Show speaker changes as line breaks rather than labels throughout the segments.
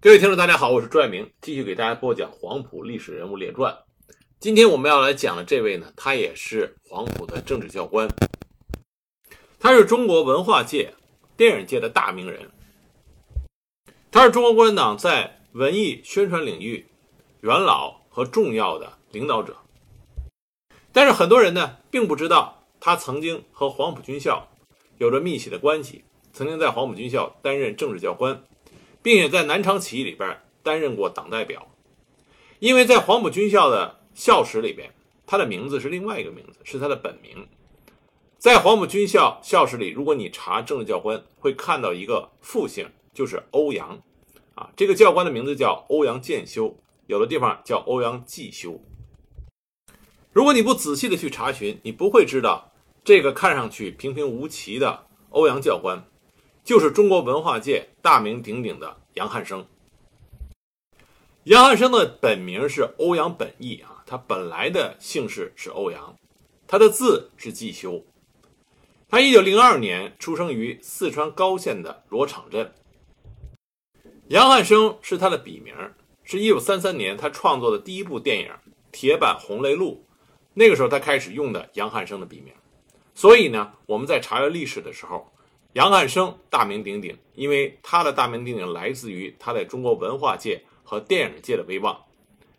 各位听众，大家好，我是朱爱明，继续给大家播讲《黄埔历史人物列传》。今天我们要来讲的这位呢，他也是黄埔的政治教官，他是中国文化界、电影界的大名人，他是中国共产党在文艺宣传领域元老和重要的领导者。但是很多人呢，并不知道他曾经和黄埔军校有着密切的关系，曾经在黄埔军校担任政治教官。并且在南昌起义里边担任过党代表，因为在黄埔军校的校史里边，他的名字是另外一个名字，是他的本名。在黄埔军校校史里，如果你查政治教官，会看到一个复姓，就是欧阳，啊，这个教官的名字叫欧阳建修，有的地方叫欧阳继修。如果你不仔细的去查询，你不会知道这个看上去平平无奇的欧阳教官。就是中国文化界大名鼎鼎的杨汉生。杨汉生的本名是欧阳本义啊，他本来的姓氏是欧阳，他的字是季修。他一九零二年出生于四川高县的罗场镇。杨汉生是他的笔名，是一九三三年他创作的第一部电影《铁板红雷录》，那个时候他开始用的杨汉生的笔名。所以呢，我们在查阅历史的时候。杨汉生大名鼎鼎，因为他的大名鼎鼎来自于他在中国文化界和电影界的威望。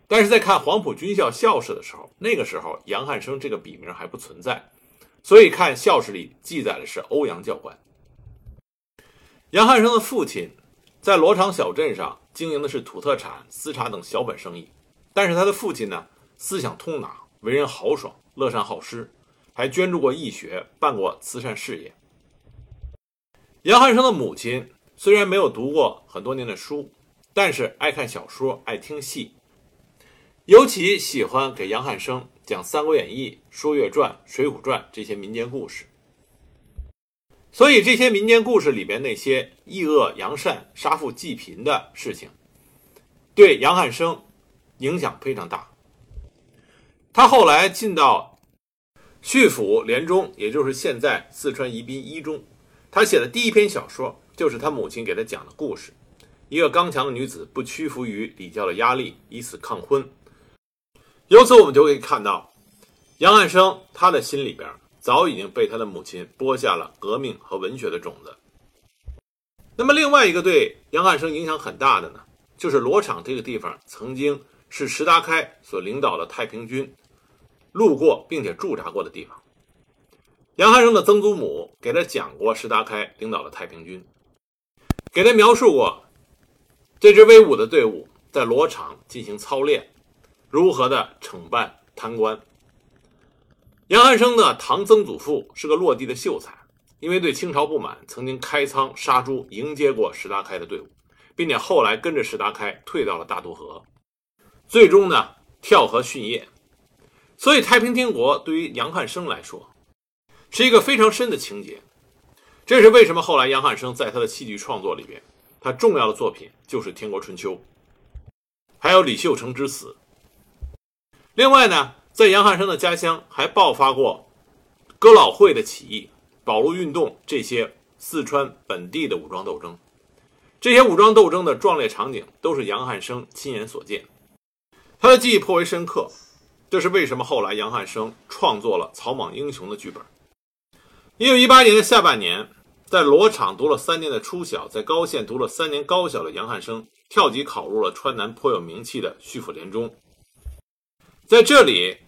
但是在看黄埔军校校史的时候，那个时候杨汉生这个笔名还不存在，所以看校史里记载的是欧阳教官。杨汉生的父亲在罗场小镇上经营的是土特产、丝茶等小本生意，但是他的父亲呢，思想通达，为人豪爽，乐善好施，还捐助过义学，办过慈善事业。杨汉生的母亲虽然没有读过很多年的书，但是爱看小说，爱听戏，尤其喜欢给杨汉生讲《三国演义》《说岳传》《水浒传》这些民间故事。所以这些民间故事里边那些抑恶扬善、杀富济贫的事情，对杨汉生影响非常大。他后来进到叙府连中，也就是现在四川宜宾一中。他写的第一篇小说就是他母亲给他讲的故事。一个刚强的女子不屈服于礼教的压力，以此抗婚。由此我们就可以看到，杨汉生他的心里边早已经被他的母亲播下了革命和文学的种子。那么另外一个对杨汉生影响很大的呢，就是罗场这个地方曾经是石达开所领导的太平军路过并且驻扎过的地方。杨汉生的曾祖母给他讲过石达开领导的太平军，给他描述过这支威武的队伍在罗场进行操练，如何的惩办贪官。杨汉生的堂曾祖父是个落地的秀才，因为对清朝不满，曾经开仓杀猪迎接过石达开的队伍，并且后来跟着石达开退到了大渡河，最终呢跳河殉业。所以太平天国对于杨汉生来说。是一个非常深的情节，这是为什么后来杨汉生在他的戏剧创作里边，他重要的作品就是《天国春秋》，还有李秀成之死。另外呢，在杨汉生的家乡还爆发过哥老会的起义、保路运动这些四川本地的武装斗争，这些武装斗争的壮烈场景都是杨汉生亲眼所见，他的记忆颇为深刻。这是为什么后来杨汉生创作了《草莽英雄》的剧本。一九一八年的下半年，在罗场读了三年的初小，在高县读了三年高小的杨汉生跳级考入了川南颇有名气的叙府联中。在这里，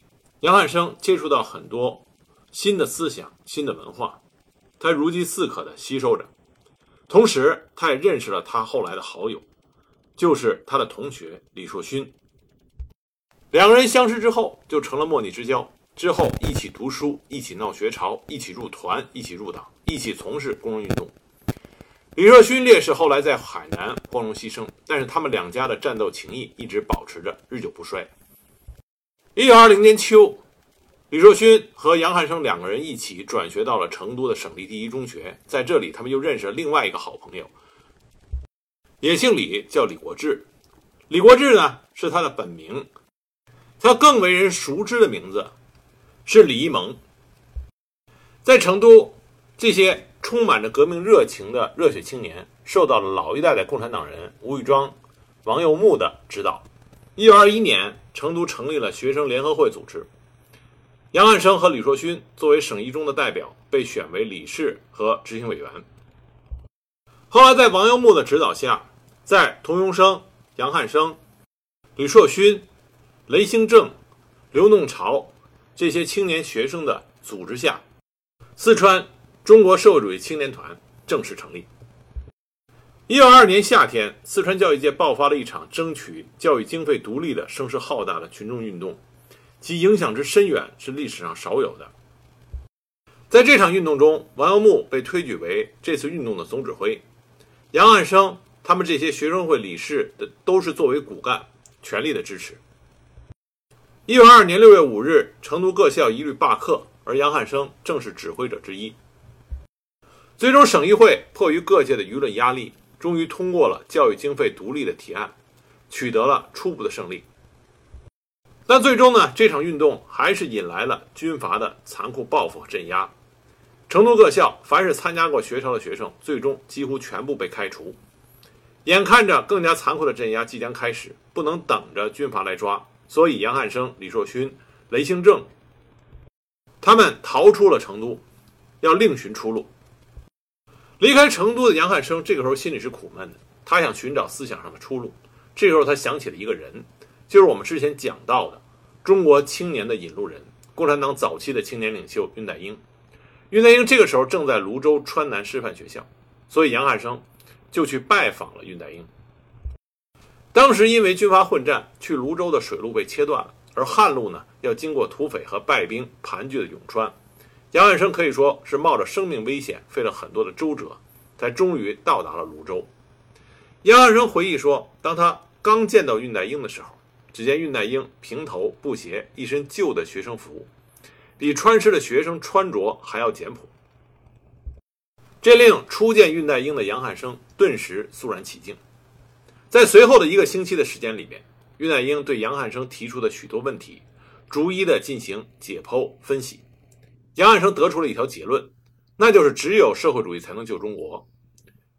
杨汉生接触到很多新的思想、新的文化，他如饥似渴地吸收着。同时，他也认识了他后来的好友，就是他的同学李硕勋。两个人相识之后，就成了莫逆之交。之后一起读书，一起闹学潮，一起入团，一起入党，一起从事工人运动。李若勋烈士后来在海南光荣牺牲，但是他们两家的战斗情谊一直保持着，日久不衰。一九二零年秋，李若勋和杨汉生两个人一起转学到了成都的省立第一中学，在这里他们又认识了另外一个好朋友，也姓李，叫李国志。李国志呢是他的本名，他更为人熟知的名字。是李一蒙，在成都，这些充满着革命热情的热血青年，受到了老一代的共产党人吴玉庄王右木的指导。一九二一年，成都成立了学生联合会组织，杨汉生和李硕勋作为省一中的代表被选为理事和执行委员。后来，在王右木的指导下，在童庸生、杨汉生、李硕勋、雷兴正、刘弄潮这些青年学生的组织下，四川中国社会主义青年团正式成立。一九二二年夏天，四川教育界爆发了一场争取教育经费独立的声势浩大的群众运动，其影响之深远是历史上少有的。在这场运动中，王耀木被推举为这次运动的总指挥，杨汉生他们这些学生会理事的都是作为骨干，全力的支持。一九二二年六月五日，成都各校一律罢课，而杨汉生正是指挥者之一。最终，省议会迫于各界的舆论压力。终于通过了教育经费独立的提案，取得了初步的胜利。但最终呢，这场运动还是引来了军阀的残酷报复和镇压。成都各校凡是参加过学潮的学生，最终几乎全部被开除。眼看着更加残酷的镇压即将开始，不能等着军阀来抓，所以杨汉生、李硕勋、雷兴正他们逃出了成都，要另寻出路。离开成都的杨汉生，这个时候心里是苦闷的。他想寻找思想上的出路。这时候他想起了一个人，就是我们之前讲到的中国青年的引路人——共产党早期的青年领袖恽代英。恽代英这个时候正在泸州川南师范学校，所以杨汉生就去拜访了恽代英。当时因为军阀混战，去泸州的水路被切断了，而旱路呢要经过土匪和败兵盘踞的永川。杨汉生可以说是冒着生命危险，费了很多的周折，才终于到达了泸州。杨汉生回忆说，当他刚见到恽代英的时候，只见恽代英平头布鞋，一身旧的学生服，比川师的学生穿着还要简朴。这令初见恽代英的杨汉生顿时肃然起敬。在随后的一个星期的时间里面，恽代英对杨汉生提出的许多问题，逐一的进行解剖分析。杨汉生得出了一条结论，那就是只有社会主义才能救中国。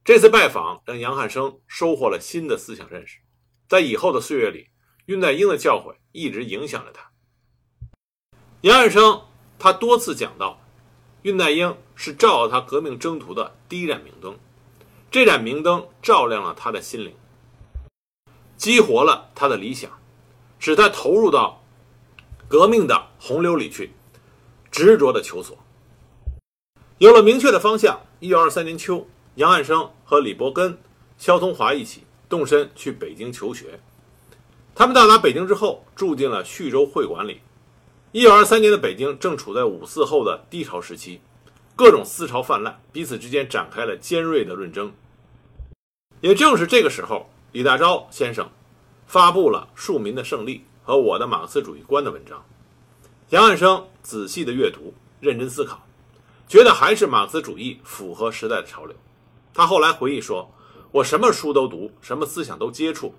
这次拜访让杨汉生收获了新的思想认识，在以后的岁月里，恽代英的教诲一直影响着他。杨汉生他多次讲到，恽代英是照耀他革命征途的第一盏明灯，这盏明灯照亮了他的心灵，激活了他的理想，使他投入到革命的洪流里去。执着的求索，有了明确的方向。一九二三年秋，杨汉生和李伯根、肖同华一起动身去北京求学。他们到达北京之后，住进了叙州会馆里。一九二三年的北京正处在五四后的低潮时期，各种思潮泛滥，彼此之间展开了尖锐的论争。也正是这个时候，李大钊先生发布了《庶民的胜利》和《我的马克思主义观》的文章。杨汉生仔细的阅读，认真思考，觉得还是马克思主义符合时代的潮流。他后来回忆说：“我什么书都读，什么思想都接触，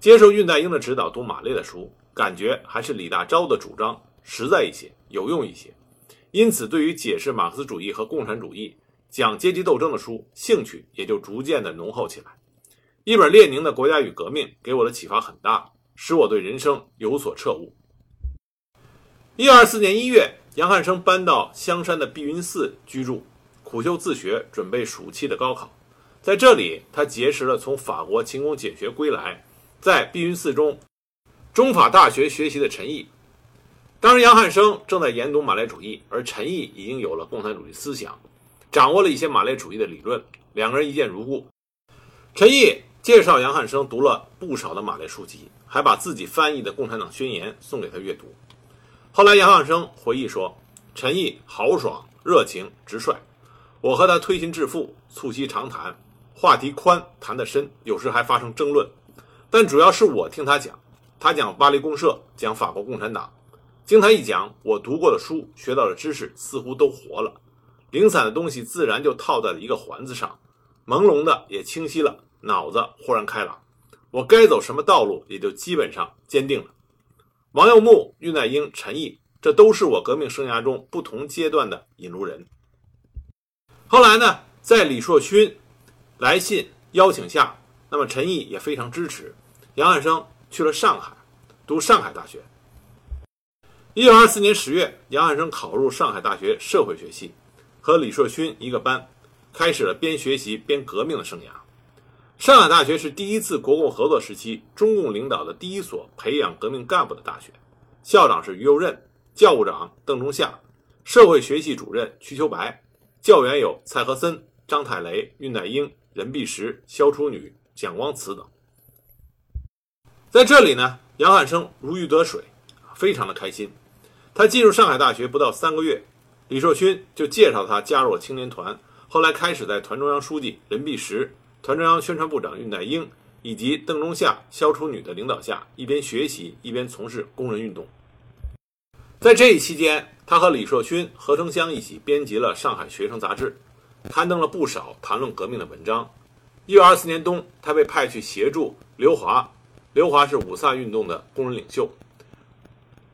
接受恽代英的指导，读马列的书，感觉还是李大钊的主张实在一些，有用一些。因此，对于解释马克思主义和共产主义、讲阶级斗争的书，兴趣也就逐渐的浓厚起来。一本列宁的《国家与革命》给我的启发很大，使我对人生有所彻悟。”一二四年一月，杨汉生搬到香山的碧云寺居住，苦修自学，准备暑期的高考。在这里，他结识了从法国勤工俭学归来，在碧云寺中中法大学学习的陈毅。当时，杨汉生正在研读马列主义，而陈毅已经有了共产主义思想，掌握了一些马列主义的理论，两个人一见如故。陈毅介绍杨汉生读了不少的马列书籍，还把自己翻译的《共产党宣言》送给他阅读。后来，杨汉生回忆说：“陈毅豪爽、热情、直率，我和他推心置腹，促膝长谈，话题宽，谈得深，有时还发生争论。但主要是我听他讲，他讲巴黎公社，讲法国共产党。经他一讲，我读过的书、学到的知识似乎都活了，零散的东西自然就套在了一个环子上，朦胧的也清晰了，脑子豁然开朗，我该走什么道路也就基本上坚定了。”王耀木、恽代英、陈毅，这都是我革命生涯中不同阶段的引路人。后来呢，在李硕勋来信邀请下，那么陈毅也非常支持，杨汉生去了上海，读上海大学。一九二四年十月，杨汉生考入上海大学社会学系，和李硕勋一个班，开始了边学习边革命的生涯。上海大学是第一次国共合作时期中共领导的第一所培养革命干部的大学，校长是于右任，教务长邓中夏，社会学系主任瞿秋白，教员有蔡和森、张太雷、恽代英、任弼时、萧楚女、蒋光慈等。在这里呢，杨汉生如鱼得水，非常的开心。他进入上海大学不到三个月，李硕勋就介绍他加入了青年团。后来开始在团中央书记任弼时、团中央宣传部长恽代英以及邓中夏、萧楚女的领导下，一边学习一边从事工人运动。在这一期间，他和李硕勋、何成湘一起编辑了《上海学生杂志》，刊登了不少谈论革命的文章。一九二四年冬，他被派去协助刘华，刘华是五卅运动的工人领袖。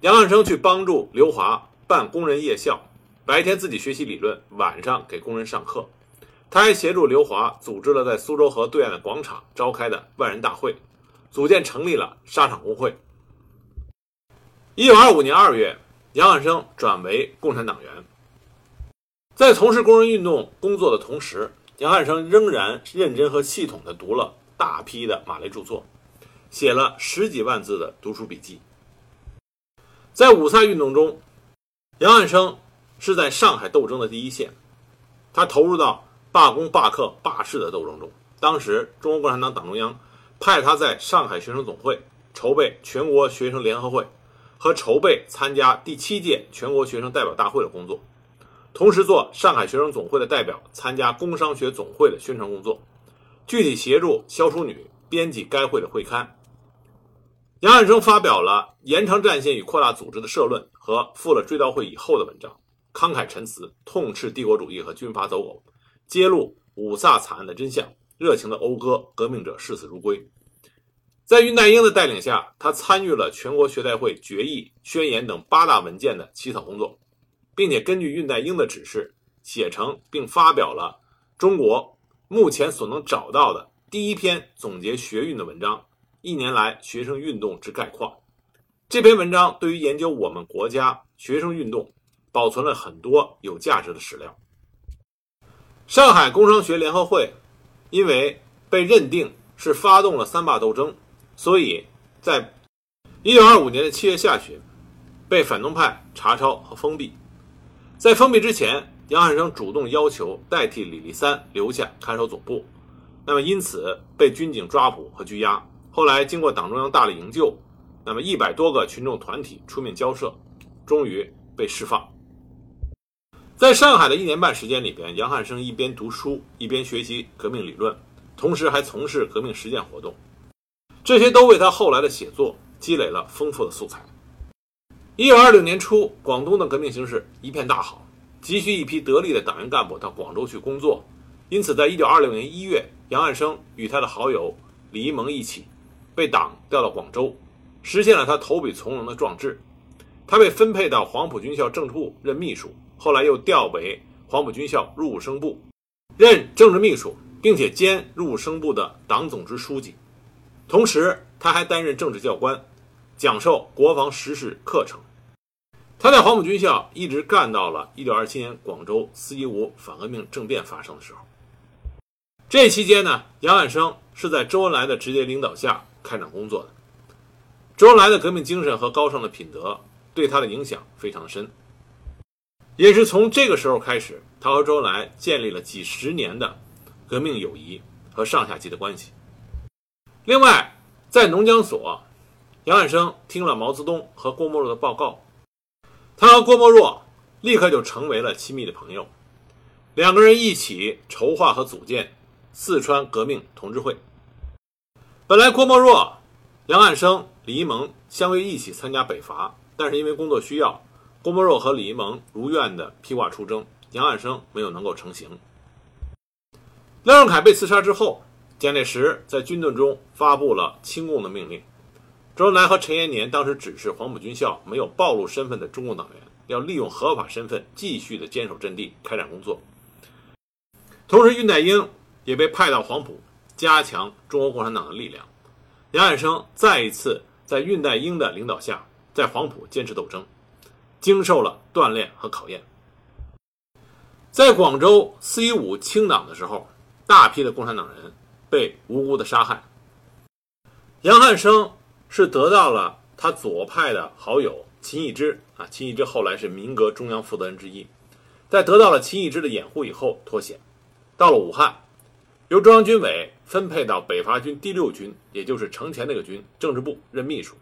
杨汉生去帮助刘华办工人夜校，白天自己学习理论，晚上给工人上课。他还协助刘华组织了在苏州河对岸的广场召开的万人大会，组建成立了沙场工会。一九二五年二月，杨汉生转为共产党员。在从事工人运动工作的同时，杨汉生仍然认真和系统地读了大批的马列著作，写了十几万字的读书笔记。在五卅运动中，杨汉生是在上海斗争的第一线，他投入到罢工、罢课、罢市的斗争中。当时，中国共产党党中央派他在上海学生总会筹备全国学生联合会和筹备参加第七届全国学生代表大会的工作，同时做上海学生总会的代表参加工商学总会的宣传工作，具体协助萧淑女编辑该会的会刊。杨汉生发表了延长战线与扩大组织的社论和赴了追悼会以后的文章，慷慨陈词，痛斥帝国主义和军阀走狗，揭露五卅惨案的真相，热情的讴歌革命者视死如归。在恽代英的带领下，他参与了全国学代会决议、宣言等八大文件的起草工作，并且根据恽代英的指示，写成并发表了中国目前所能找到的第一篇总结学运的文章。一年来学生运动之概况，这篇文章对于研究我们国家学生运动保存了很多有价值的史料。上海工商学联合会因为被认定是发动了三罢斗争，所以在一九二五年的七月下旬被反动派查抄和封闭。在封闭之前，杨汉生主动要求代替李立三留下看守总部，那么因此被军警抓捕和拘押。后来经过党中央大力营救，那么一百多个群众团体出面交涉，终于被释放。在上海的一年半时间里边，杨汉生一边读书，一边学习革命理论，同时还从事革命实践活动，这些都为他后来的写作积累了丰富的素材。一九二六年初，广东的革命形势一片大好，急需一批得力的党员干部到广州去工作，因此，在一九二六年一月，杨汉生与他的好友李一萌一起。被党调到广州，实现了他投笔从戎的壮志。他被分配到黄埔军校政治部任秘书，后来又调为黄埔军校入伍生部任政治秘书，并且兼入伍生部的党总支书记。同时，他还担任政治教官，讲授国防实事课程。他在黄埔军校一直干到了1927年广州四一五反革命政变发生的时候。这期间呢，杨汉生是在周恩来的直接领导下。开展工作的周恩来的革命精神和高尚的品德对他的影响非常深，也是从这个时候开始，他和周恩来建立了几十年的革命友谊和上下级的关系。另外，在农讲所，杨汉生听了毛泽东和郭沫若的报告，他和郭沫若立刻就成为了亲密的朋友，两个人一起筹划和组建四川革命同志会。本来郭沫若、杨汉生、李一萌相约一起参加北伐，但是因为工作需要，郭沫若和李一萌如愿的披挂出征，杨汉生没有能够成行。廖仲恺被刺杀之后，蒋介石在军队中发布了清共的命令。周恩来和陈延年当时指示黄埔军校没有暴露身份的中共党员，要利用合法身份继续的坚守阵地，开展工作。同时，恽代英也被派到黄埔。加强中国共产党的力量，杨汉生再一次在恽代英的领导下，在黄埔坚持斗争，经受了锻炼和考验。在广州四一五清党的时候，大批的共产党人被无辜的杀害。杨汉生是得到了他左派的好友秦义之啊，秦义之后来是民革中央负责人之一，在得到了秦义之的掩护以后脱险，到了武汉，由中央军委分配到北伐军第六军，也就是程前那个军政治部任秘书，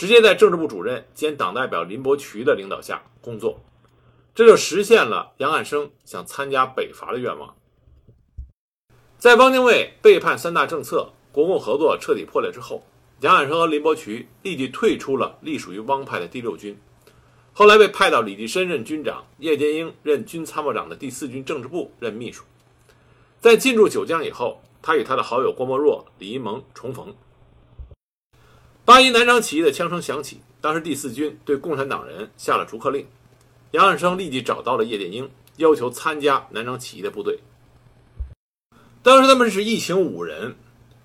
直接在政治部主任兼党代表林伯渠的领导下工作。这就实现了杨汉生想参加北伐的愿望。在汪精卫背叛三大政策、国共合作彻底破裂之后，杨汉生和林伯渠立即退出了隶属于汪派的第六军，后来被派到李济深任军长、叶剑英任军参谋长的第四军政治部任秘书。在进驻九江以后，他与他的好友郭沫若、李一萌重逢。八一南昌起义的枪声响起，当时第四军对共产党人下了逐客令。杨汉生立即找到了叶剑英，要求参加南昌起义的部队。当时他们是一行五人，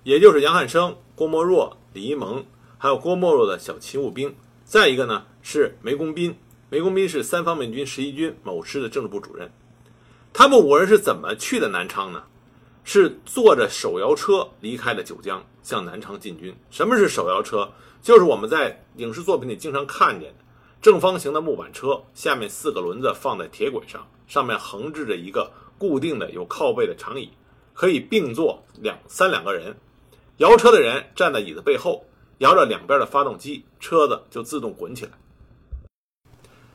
也就是杨汉生、郭沫若、李一萌，还有郭沫若的小勤务兵，再一个呢是梅公斌。梅公斌是三方面军十一军某师的政治部主任。他们五人是怎么去的南昌呢？是坐着手摇车离开了九江，向南昌进军。什么是手摇车？就是我们在影视作品里经常看见的。正方形的木板车，下面四个轮子放在铁轨上，上面横置着一个固定的有靠背的长椅，可以并坐两三两个人。摇车的人站在椅子背后，摇着两边的发动机，车子就自动滚起来。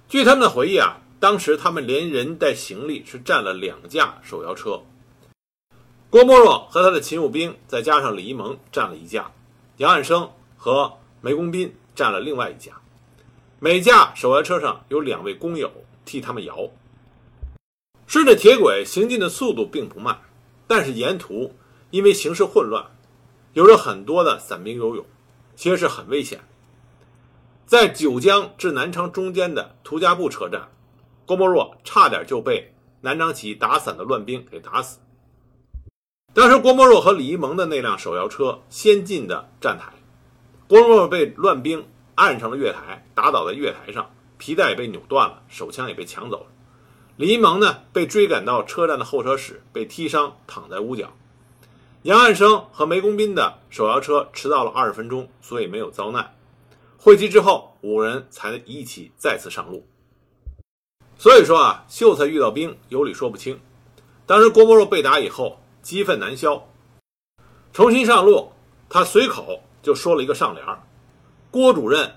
据他们的回忆啊，当时他们连人带行李是占了两架手摇车。郭沫若和他的勤务兵，再加上李一萌占了一架，杨汉生和梅公斌占了另外一架。每架手摇车上有两位工友替他们摇，顺着铁轨行进的速度并不慢，但是沿途因为形势混乱，有着很多的散兵游勇，其实是很危险。在九江至南昌中间的涂家埠车站，郭沫若差点就被南昌起义打散的乱兵给打死。当时郭沫若和李一萌的那辆手摇车先进的站台，郭沫若被乱兵。按上了月台，打倒在月台上，皮带也被扭断了，手枪也被抢走了。李一萌呢，被追赶到车站的候车室，被踢伤，躺在屋角。杨汉生和梅公斌的手摇车迟到了二十分钟，所以没有遭难。会齐之后，五人才一起再次上路。所以说啊，秀才遇到兵，有理说不清。当时郭沫若被打以后，激愤难消，重新上路，他随口就说了一个上联儿。郭主任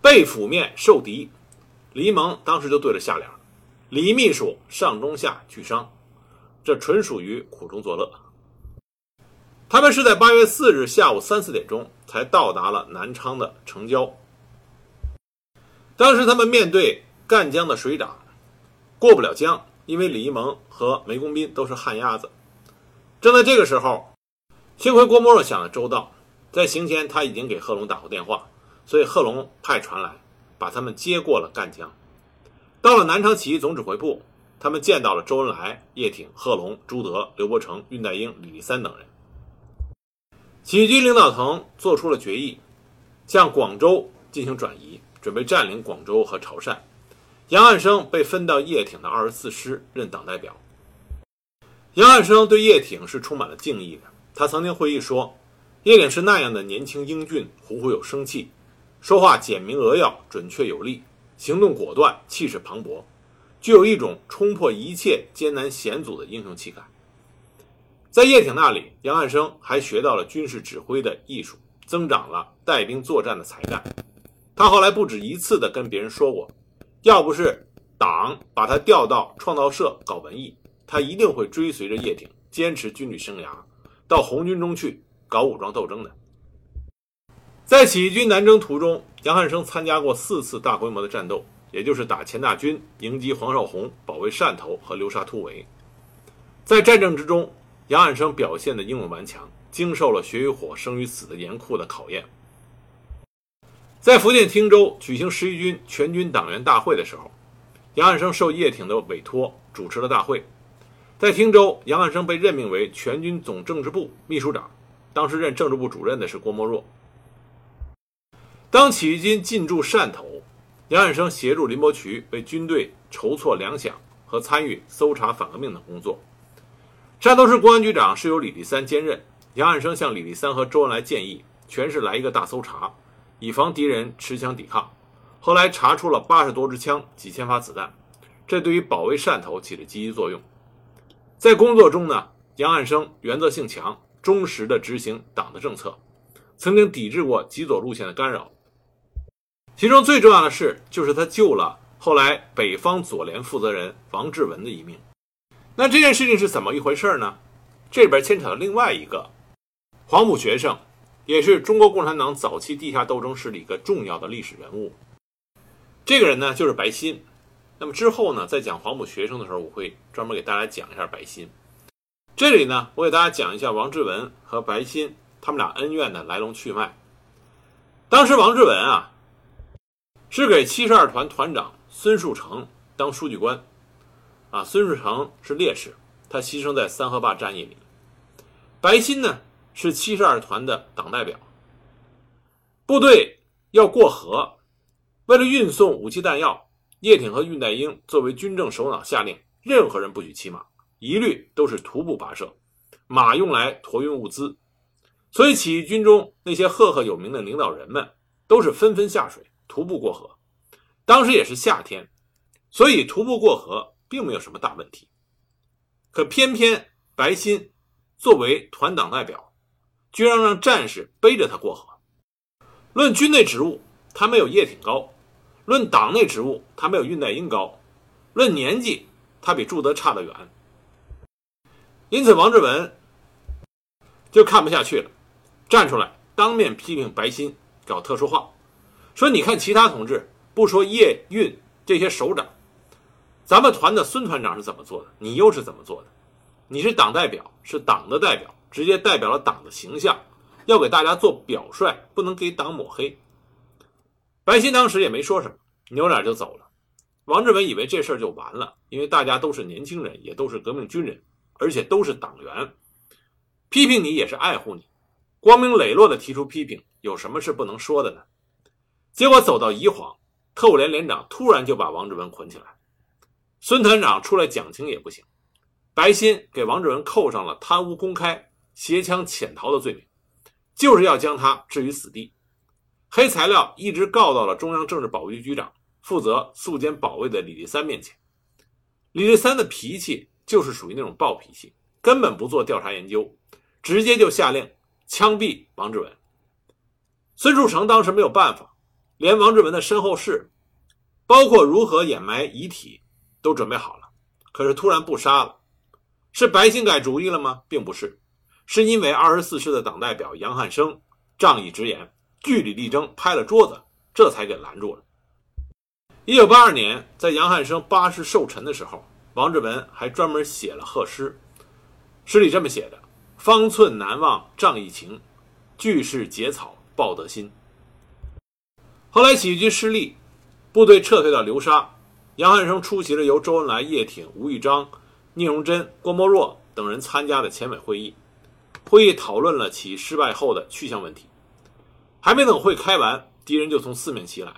背 phủ 面受敌，李蒙当时就对着下联：“李秘书上中下俱伤。”这纯属于苦中作乐。他们是在八月四日下午三四点钟才到达了南昌的城郊。当时他们面对赣江的水涨，过不了江，因为李一萌和梅公斌都是旱鸭子。正在这个时候，幸亏郭沫若想的周到。在行前，他已经给贺龙打过电话，所以贺龙派船来把他们接过了赣江。到了南昌起义总指挥部，他们见到了周恩来、叶挺、贺龙、朱德、刘伯承、恽代英、李立三等人。起义军领导层做出了决议，向广州进行转移，准备占领广州和潮汕。杨汉生被分到叶挺的二十四师任党代表。杨汉生对叶挺是充满了敬意的，他曾经回忆说。叶挺是那样的年轻英俊，虎虎有生气，说话简明扼要，准确有力，行动果断，气势磅礴，具有一种冲破一切艰难险阻的英雄气概。在叶挺那里，杨汉生还学到了军事指挥的艺术，增长了带兵作战的才干。他后来不止一次地跟别人说过，要不是党把他调到创造社搞文艺，他一定会追随着叶挺，坚持军旅生涯，到红军中去。搞武装斗争的，在起义军南征途中，杨汉生参加过四次大规模的战斗，也就是打钱大军、迎击黄绍竑、保卫汕头和流沙突围。在战争之中，杨汉生表现的英勇顽强，经受了血与火、生与死的严酷的考验。在福建汀州举行十一军全军党员大会的时候，杨汉生受叶挺的委托主持了大会。在汀州，杨汉生被任命为全军总政治部秘书长。当时任政治部主任的是郭沫若。当起义军进驻汕头，杨汉生协助林伯渠为军队筹措粮饷和参与搜查反革命的工作。汕头市公安局长是由李立三兼任。杨汉生向李立三和周恩来建议，全市来一个大搜查，以防敌人持枪抵抗。后来查出了八十多支枪、几千发子弹，这对于保卫汕头起了积极作用。在工作中呢，杨汉生原则性强，忠实地执行党的政策，曾经抵制过极左路线的干扰。其中最重要的事就是他救了后来北方左联负责人王志文的一命。那这件事情是怎么一回事呢？这里边牵扯到另外一个黄埔学生，也是中国共产党早期地下斗争史里一个重要的历史人物。这个人呢，就是白鑫。那么之后呢，在讲黄埔学生的时候，我会专门给大家讲一下白鑫。这里呢，我给大家讲一下王志文和白鑫他们俩恩怨的来龙去脉。当时王志文啊。是给七十二团团长孙树成当书记官，啊，孙树成是烈士，他牺牲在三河坝战役里。白鑫呢是七十二团的党代表。部队要过河，为了运送武器弹药，叶挺和恽代英作为军政首脑下令，任何人不许骑马，一律都是徒步跋涉，马用来驮运物资。所以起义军中那些赫赫有名的领导人们都是纷纷下水。徒步过河，当时也是夏天，所以徒步过河并没有什么大问题。可偏偏白鑫作为团党代表，居然让战士背着他过河。论军内职务，他没有叶挺高；论党内职务，他没有恽代英高；论年纪，他比朱德差得远。因此，王志文就看不下去了，站出来当面批评白欣搞特殊化。说，你看其他同志，不说叶运这些首长，咱们团的孙团长是怎么做的？你又是怎么做的？你是党代表，是党的代表，直接代表了党的形象，要给大家做表率，不能给党抹黑。白欣当时也没说什么，扭脸就走了。王志文以为这事儿就完了，因为大家都是年轻人，也都是革命军人，而且都是党员，批评你也是爱护你，光明磊落的提出批评，有什么是不能说的呢？结果走到宜黄，特务连连长突然就把王志文捆起来，孙团长出来讲情也不行，白欣给王志文扣上了贪污公开、携枪潜逃的罪名，就是要将他置于死地。黑材料一直告到了中央政治保卫局局长负责肃监保卫的李立三面前。李立三的脾气就是属于那种暴脾气，根本不做调查研究，直接就下令枪毙王志文。孙树成当时没有办法。连王志文的身后事，包括如何掩埋遗体，都准备好了。可是突然不杀了，是白欣改主意了吗？并不是，是因为二十四师的党代表杨汉生仗义直言，据理力争，拍了桌子，这才给拦住了。一九八二年，在杨汉生八十寿辰的时候，王志文还专门写了贺诗，诗里这么写的：“方寸难忘仗义情，巨士结草报德心。”后来起义军失利，部队撤退到流沙，杨汉生出席了由周恩来、叶挺、吴玉章、聂荣臻、郭沫若等人参加的前委会议。会议讨论了起义失败后的去向问题。还没等会开完，敌人就从四面袭来，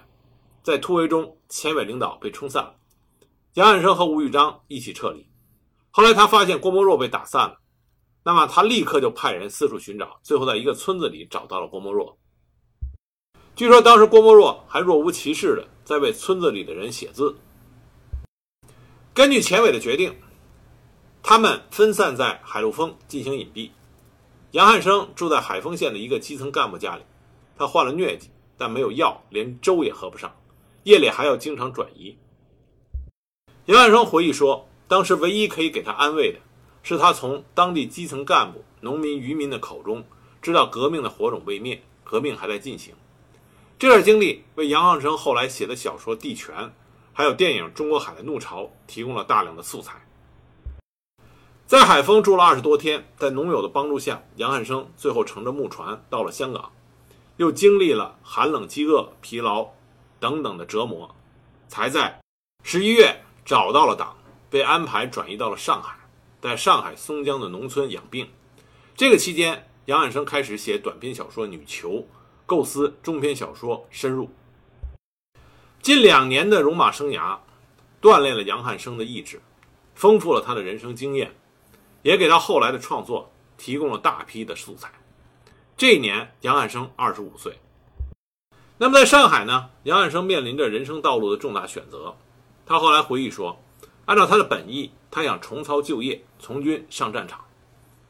在突围中，前委领导被冲散了，杨汉生和吴玉章一起撤离。后来他发现郭沫若被打散了，那么他立刻就派人四处寻找，最后在一个村子里找到了郭沫若。据说当时郭沫若还若无其事的在为村子里的人写字。根据前委的决定，他们分散在海陆丰进行隐蔽。杨汉生住在海丰县的一个基层干部家里，他患了疟疾，但没有药，连粥也喝不上，夜里还要经常转移。杨汉生回忆说，当时唯一可以给他安慰的，是他从当地基层干部、农民、渔民的口中知道革命的火种未灭，革命还在进行。这段经历为杨汉生后来写的小说《地权》，还有电影《中国海的怒潮》提供了大量的素材。在海丰住了二十多天，在农友的帮助下，杨汉生最后乘着木船到了香港，又经历了寒冷、饥饿、疲劳等等的折磨，才在十一月找到了党，被安排转移到了上海，在上海松江的农村养病。这个期间，杨汉生开始写短篇小说《女囚》，构思中篇小说《深入》。近两年的戎马生涯，锻炼了杨汉生的意志，丰富了他的人生经验，也给他后来的创作提供了大批的素材。这一年，杨汉生二十五岁。那么在上海呢，杨汉生面临着人生道路的重大选择。他后来回忆说：“按照他的本意，他想重操旧业，从军上战场。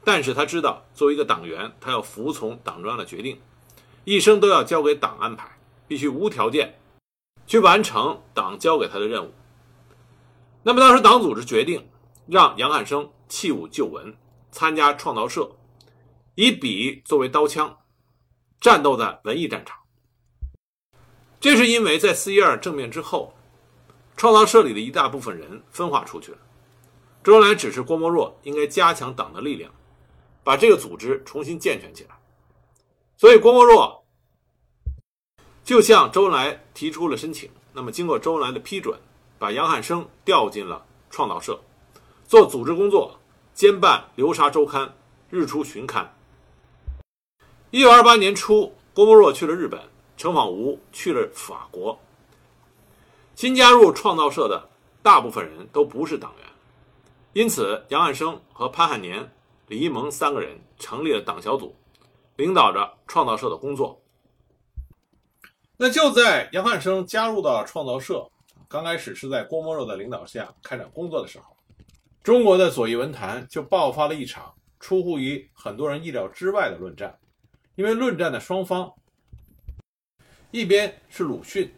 但是他知道，作为一个党员，他要服从党中央的决定，一生都要交给党安排，必须无条件去完成党交给他的任务。那么当时党组织决定让杨汉生弃武就文，参加创造社，以笔作为刀枪，战斗在文艺战场。这是因为在四一二政变之后。”创造社里的一大部分人分化出去了。周恩来指示郭沫若应该加强党的力量，把这个组织重新健全起来。所以郭沫若就向周恩来提出了申请。那么经过周恩来的批准，把杨汉生调进了创造社，做组织工作，兼办《流沙周刊》《日出巡刊》。一九二八年初，郭沫若去了日本，程仿吾去了法国。新加入创造社的大部分人都不是党员，因此杨汉生和潘汉年、李一萌三个人成立了党小组，领导着创造社的工作。那就在杨汉生加入到创造社，刚开始是在郭沫若的领导下开展工作的时候，中国的左翼文坛就爆发了一场出乎于很多人意料之外的论战，因为论战的双方，一边是鲁迅，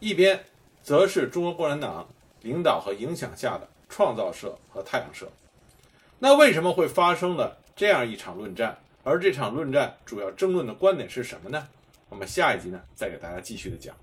一边。则是中国共产党领导和影响下的创造社和太阳社。那为什么会发生了这样一场论战？而这场论战主要争论的观点是什么呢？我们下一集呢，再给大家继续的讲。